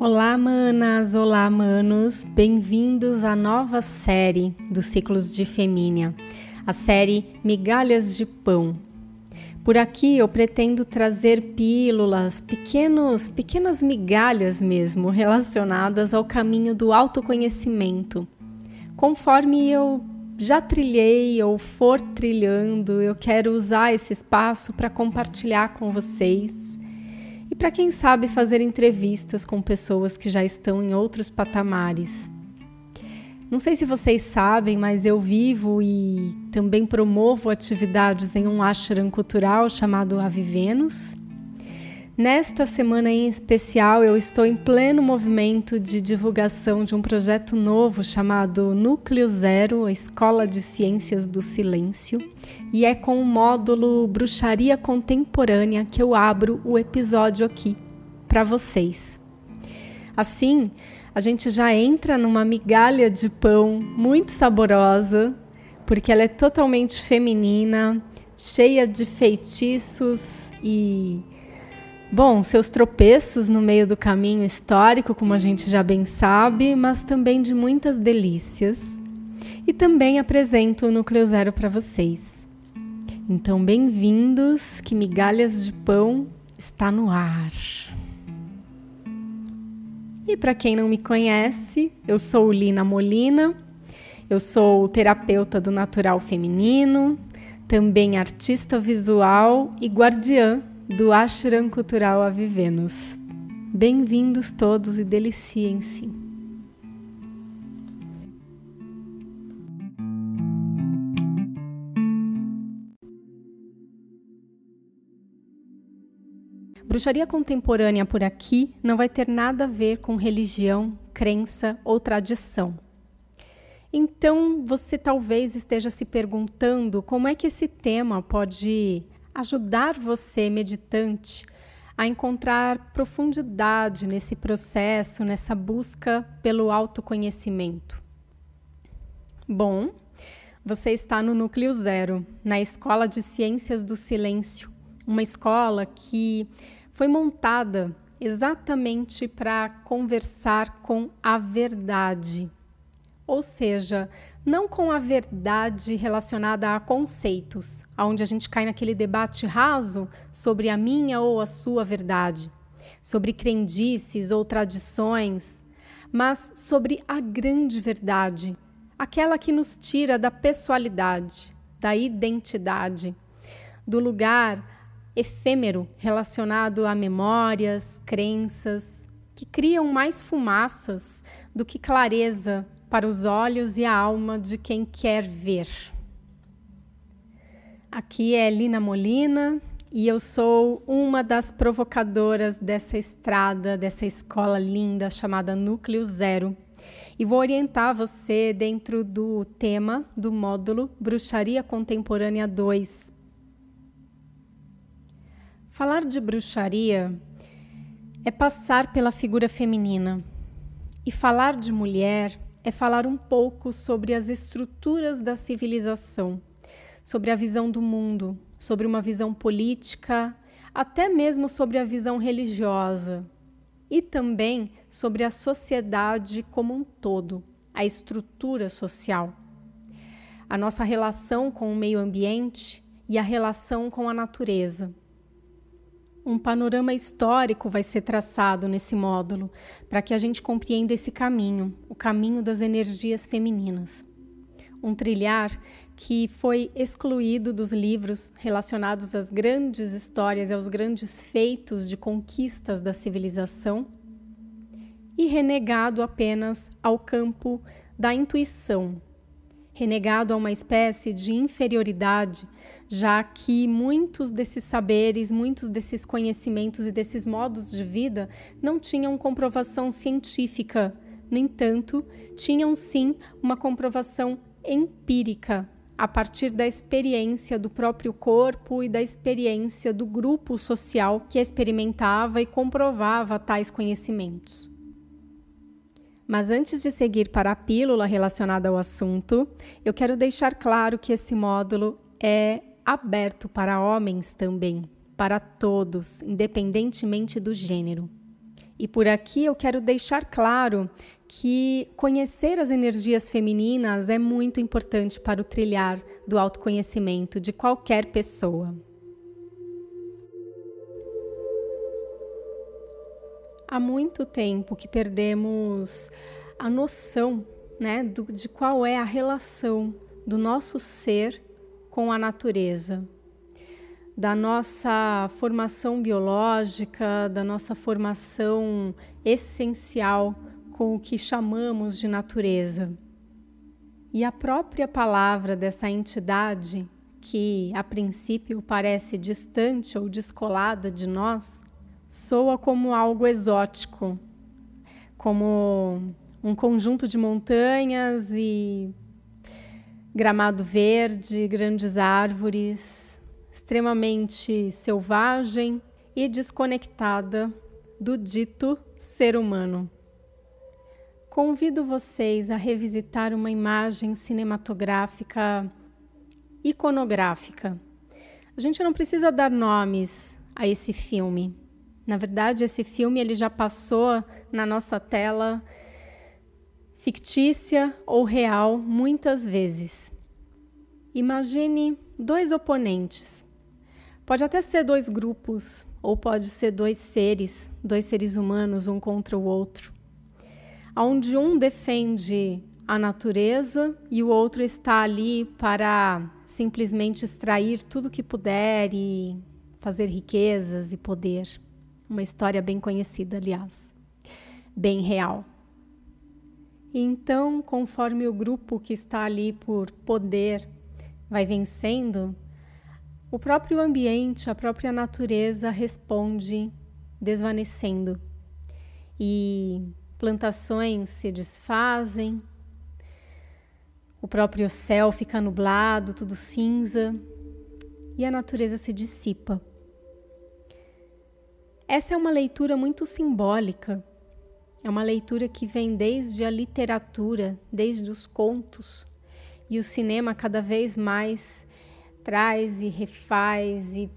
Olá, manas! Olá, manos! Bem-vindos à nova série dos ciclos de Femínia, a série Migalhas de Pão. Por aqui eu pretendo trazer pílulas, pequenos, pequenas migalhas mesmo, relacionadas ao caminho do autoconhecimento. Conforme eu já trilhei ou for trilhando, eu quero usar esse espaço para compartilhar com vocês e para quem sabe fazer entrevistas com pessoas que já estão em outros patamares. Não sei se vocês sabem, mas eu vivo e também promovo atividades em um ashram cultural chamado Avivenos. Nesta semana em especial, eu estou em pleno movimento de divulgação de um projeto novo chamado Núcleo Zero, a Escola de Ciências do Silêncio, e é com o módulo Bruxaria Contemporânea que eu abro o episódio aqui para vocês. Assim, a gente já entra numa migalha de pão muito saborosa, porque ela é totalmente feminina, cheia de feitiços e Bom, seus tropeços no meio do caminho histórico, como a gente já bem sabe, mas também de muitas delícias. E também apresento o Núcleo Zero para vocês. Então, bem-vindos, que Migalhas de Pão está no ar. E para quem não me conhece, eu sou Lina Molina, eu sou terapeuta do natural feminino, também artista visual e guardiã do Ashram Cultural Avivenos. Bem-vindos todos e deliciem-se. Bruxaria contemporânea por aqui não vai ter nada a ver com religião, crença ou tradição. Então, você talvez esteja se perguntando como é que esse tema pode ajudar você, meditante, a encontrar profundidade nesse processo, nessa busca pelo autoconhecimento. Bom, você está no Núcleo Zero, na Escola de Ciências do Silêncio, uma escola que foi montada exatamente para conversar com a verdade. Ou seja, não com a verdade relacionada a conceitos, onde a gente cai naquele debate raso sobre a minha ou a sua verdade, sobre crendices ou tradições, mas sobre a grande verdade, aquela que nos tira da pessoalidade, da identidade, do lugar efêmero relacionado a memórias, crenças, que criam mais fumaças do que clareza para os olhos e a alma de quem quer ver. Aqui é Lina Molina e eu sou uma das provocadoras dessa estrada, dessa escola linda chamada Núcleo Zero. E vou orientar você dentro do tema do módulo Bruxaria Contemporânea 2. Falar de bruxaria é passar pela figura feminina. E falar de mulher é falar um pouco sobre as estruturas da civilização, sobre a visão do mundo, sobre uma visão política, até mesmo sobre a visão religiosa e também sobre a sociedade como um todo, a estrutura social. A nossa relação com o meio ambiente e a relação com a natureza um panorama histórico vai ser traçado nesse módulo para que a gente compreenda esse caminho, o caminho das energias femininas. Um trilhar que foi excluído dos livros relacionados às grandes histórias e aos grandes feitos de conquistas da civilização e renegado apenas ao campo da intuição, renegado a uma espécie de inferioridade, já que muitos desses saberes, muitos desses conhecimentos e desses modos de vida não tinham comprovação científica. No entanto, tinham sim uma comprovação empírica, a partir da experiência do próprio corpo e da experiência do grupo social que experimentava e comprovava tais conhecimentos. Mas antes de seguir para a pílula relacionada ao assunto, eu quero deixar claro que esse módulo é aberto para homens também, para todos, independentemente do gênero. E por aqui eu quero deixar claro que conhecer as energias femininas é muito importante para o trilhar do autoconhecimento de qualquer pessoa. Há muito tempo que perdemos a noção né, do, de qual é a relação do nosso ser com a natureza da nossa formação biológica, da nossa formação essencial com o que chamamos de natureza. E a própria palavra dessa entidade, que a princípio parece distante ou descolada de nós, soa como algo exótico, como um conjunto de montanhas e gramado verde, grandes árvores, extremamente selvagem e desconectada do dito ser humano. Convido vocês a revisitar uma imagem cinematográfica iconográfica. A gente não precisa dar nomes a esse filme. Na verdade, esse filme ele já passou na nossa tela fictícia ou real muitas vezes. Imagine dois oponentes Pode até ser dois grupos, ou pode ser dois seres, dois seres humanos, um contra o outro, onde um defende a natureza e o outro está ali para simplesmente extrair tudo que puder e fazer riquezas e poder. Uma história bem conhecida, aliás, bem real. Então, conforme o grupo que está ali por poder vai vencendo, o próprio ambiente, a própria natureza responde desvanecendo e plantações se desfazem, o próprio céu fica nublado, tudo cinza e a natureza se dissipa. Essa é uma leitura muito simbólica. É uma leitura que vem desde a literatura, desde os contos, e o cinema cada vez mais traz e refaz e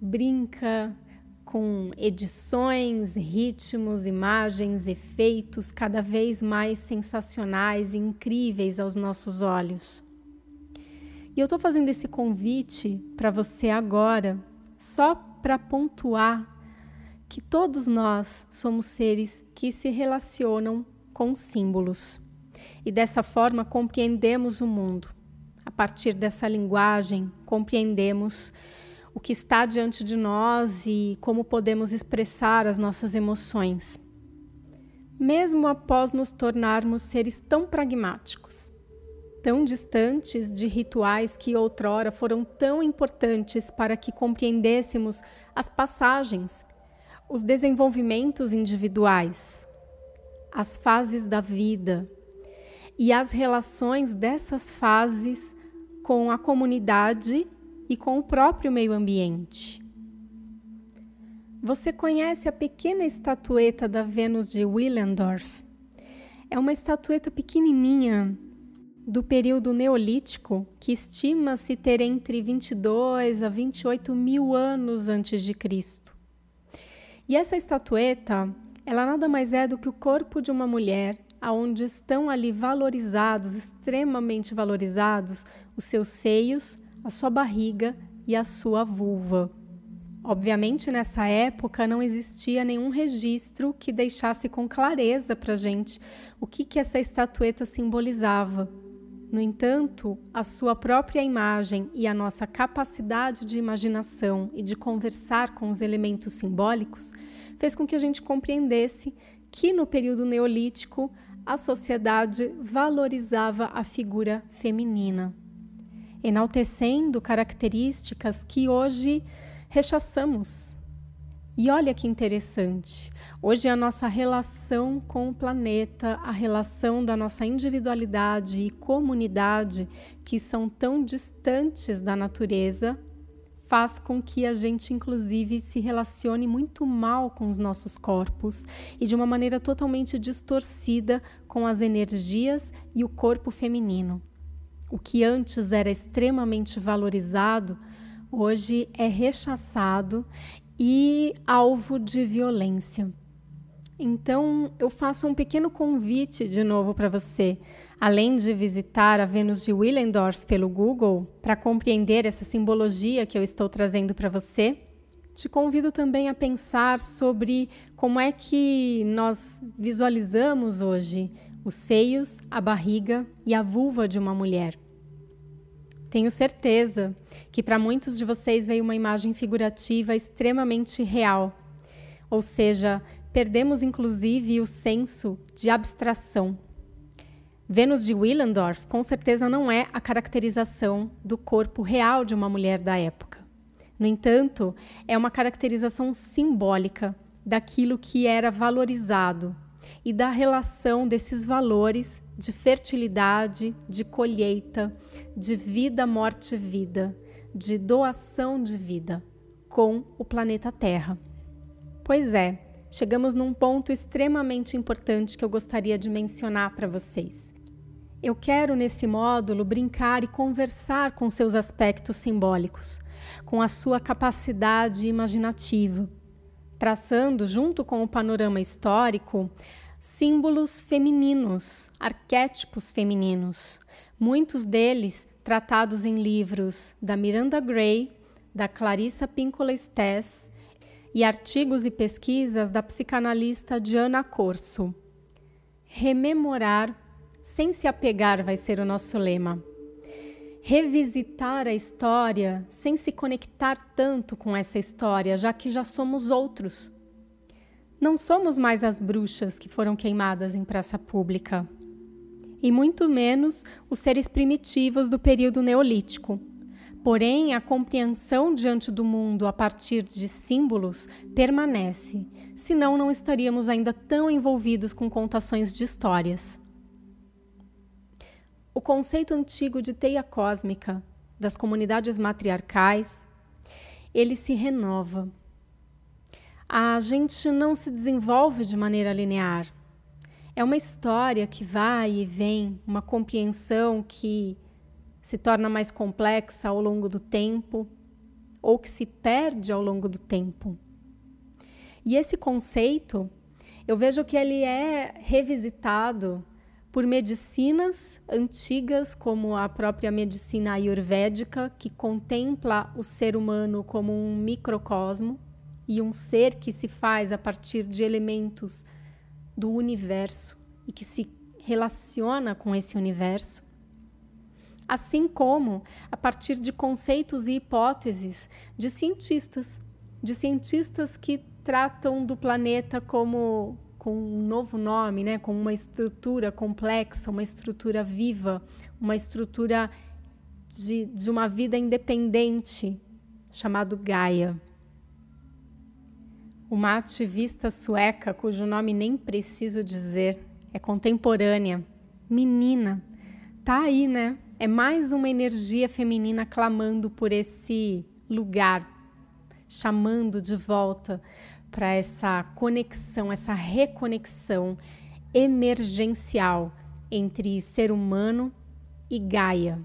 brinca com edições, ritmos, imagens, efeitos cada vez mais sensacionais e incríveis aos nossos olhos. E eu estou fazendo esse convite para você agora, só para pontuar que todos nós somos seres que se relacionam com símbolos e dessa forma compreendemos o mundo a partir dessa linguagem, compreendemos o que está diante de nós e como podemos expressar as nossas emoções. Mesmo após nos tornarmos seres tão pragmáticos, tão distantes de rituais que outrora foram tão importantes para que compreendêssemos as passagens, os desenvolvimentos individuais, as fases da vida, e as relações dessas fases com a comunidade e com o próprio meio ambiente. Você conhece a pequena estatueta da Vênus de Willendorf? É uma estatueta pequenininha do período neolítico que estima-se ter entre 22 a 28 mil anos antes de Cristo. E essa estatueta, ela nada mais é do que o corpo de uma mulher aonde estão ali valorizados, extremamente valorizados, os seus seios, a sua barriga e a sua vulva. Obviamente, nessa época não existia nenhum registro que deixasse com clareza para gente o que, que essa estatueta simbolizava. No entanto, a sua própria imagem e a nossa capacidade de imaginação e de conversar com os elementos simbólicos fez com que a gente compreendesse que no período neolítico a sociedade valorizava a figura feminina, enaltecendo características que hoje rechaçamos. E olha que interessante, hoje a nossa relação com o planeta, a relação da nossa individualidade e comunidade, que são tão distantes da natureza, faz com que a gente, inclusive, se relacione muito mal com os nossos corpos e de uma maneira totalmente distorcida com as energias e o corpo feminino. O que antes era extremamente valorizado, hoje é rechaçado e alvo de violência. Então, eu faço um pequeno convite de novo para você. Além de visitar a Vênus de Willendorf pelo Google para compreender essa simbologia que eu estou trazendo para você, te convido também a pensar sobre como é que nós visualizamos hoje os seios, a barriga e a vulva de uma mulher. Tenho certeza que para muitos de vocês veio uma imagem figurativa extremamente real, ou seja, perdemos inclusive o senso de abstração. Vênus de Willendorf com certeza não é a caracterização do corpo real de uma mulher da época. No entanto, é uma caracterização simbólica daquilo que era valorizado e da relação desses valores de fertilidade, de colheita, de vida, morte, vida, de doação de vida com o planeta Terra. Pois é, chegamos num ponto extremamente importante que eu gostaria de mencionar para vocês. Eu quero, nesse módulo, brincar e conversar com seus aspectos simbólicos, com a sua capacidade imaginativa, traçando, junto com o panorama histórico, símbolos femininos, arquétipos femininos, muitos deles tratados em livros da Miranda Gray, da Clarissa Pinkola Stess e artigos e pesquisas da psicanalista Diana Corso. Rememorar sem se apegar vai ser o nosso lema. Revisitar a história sem se conectar tanto com essa história, já que já somos outros. Não somos mais as bruxas que foram queimadas em praça pública, e muito menos os seres primitivos do período neolítico Porém, a compreensão diante do mundo a partir de símbolos permanece, senão não estaríamos ainda tão envolvidos com contações de histórias. Conceito antigo de teia cósmica das comunidades matriarcais, ele se renova. A gente não se desenvolve de maneira linear. É uma história que vai e vem, uma compreensão que se torna mais complexa ao longo do tempo ou que se perde ao longo do tempo. E esse conceito, eu vejo que ele é revisitado por medicinas antigas, como a própria medicina ayurvédica, que contempla o ser humano como um microcosmo e um ser que se faz a partir de elementos do universo e que se relaciona com esse universo. Assim como a partir de conceitos e hipóteses de cientistas, de cientistas que tratam do planeta como com um novo nome, né, com uma estrutura complexa, uma estrutura viva, uma estrutura de, de uma vida independente, chamado Gaia. Uma ativista sueca, cujo nome nem preciso dizer, é contemporânea, menina, tá aí, né? é mais uma energia feminina clamando por esse lugar, chamando de volta para essa conexão, essa reconexão emergencial entre ser humano e Gaia.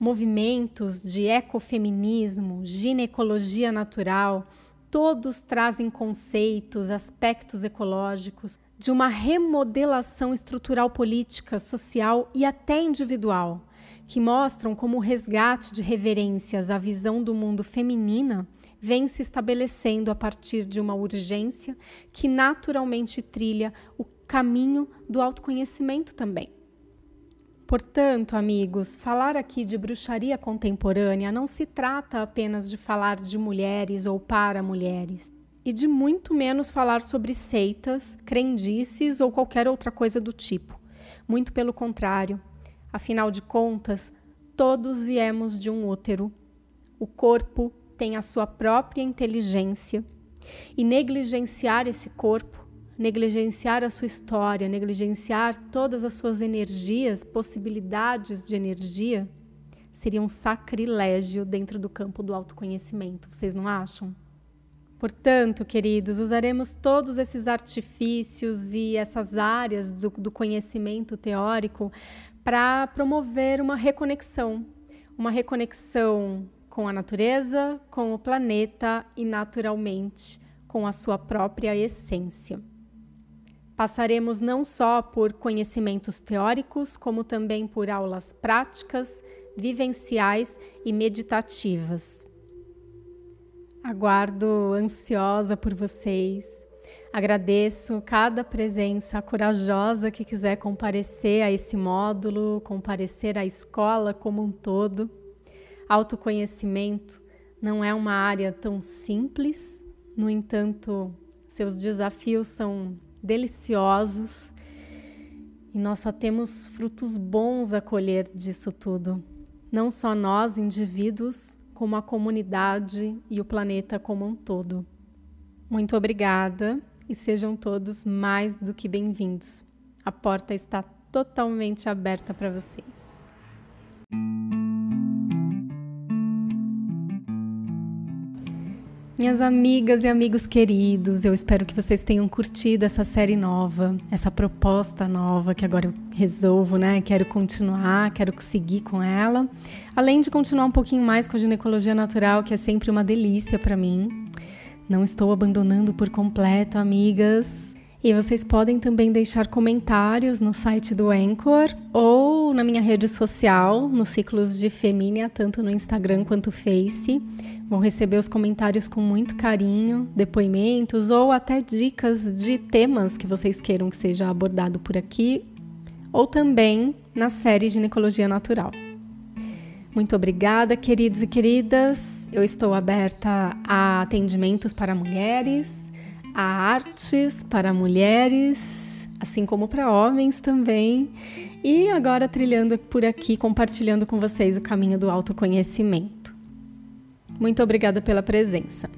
Movimentos de ecofeminismo, ginecologia natural, todos trazem conceitos, aspectos ecológicos de uma remodelação estrutural política, social e até individual que mostram como o resgate de reverências à visão do mundo feminina vem se estabelecendo a partir de uma urgência que naturalmente trilha o caminho do autoconhecimento também. Portanto, amigos, falar aqui de bruxaria contemporânea não se trata apenas de falar de mulheres ou para mulheres, e de muito menos falar sobre seitas, crendices ou qualquer outra coisa do tipo. Muito pelo contrário, Afinal de contas, todos viemos de um útero. O corpo tem a sua própria inteligência e negligenciar esse corpo, negligenciar a sua história, negligenciar todas as suas energias, possibilidades de energia, seria um sacrilégio dentro do campo do autoconhecimento, vocês não acham? Portanto, queridos, usaremos todos esses artifícios e essas áreas do, do conhecimento teórico para promover uma reconexão, uma reconexão com a natureza, com o planeta e, naturalmente, com a sua própria essência. Passaremos não só por conhecimentos teóricos, como também por aulas práticas, vivenciais e meditativas. Aguardo ansiosa por vocês. Agradeço cada presença corajosa que quiser comparecer a esse módulo, comparecer à escola como um todo. Autoconhecimento não é uma área tão simples, no entanto, seus desafios são deliciosos e nós só temos frutos bons a colher disso tudo. Não só nós, indivíduos, como a comunidade e o planeta como um todo. Muito obrigada e sejam todos mais do que bem-vindos. A porta está totalmente aberta para vocês. Minhas amigas e amigos queridos, eu espero que vocês tenham curtido essa série nova, essa proposta nova que agora eu resolvo, né? Quero continuar, quero seguir com ela. Além de continuar um pouquinho mais com a ginecologia natural, que é sempre uma delícia para mim. Não estou abandonando por completo, amigas. E vocês podem também deixar comentários no site do Anchor ou na minha rede social, nos ciclos de Femínia, tanto no Instagram quanto no Face. Vão receber os comentários com muito carinho, depoimentos ou até dicas de temas que vocês queiram que seja abordado por aqui, ou também na série Ginecologia Natural. Muito obrigada, queridos e queridas. Eu estou aberta a atendimentos para mulheres, a artes para mulheres, assim como para homens também. E agora trilhando por aqui, compartilhando com vocês o caminho do autoconhecimento. Muito obrigada pela presença.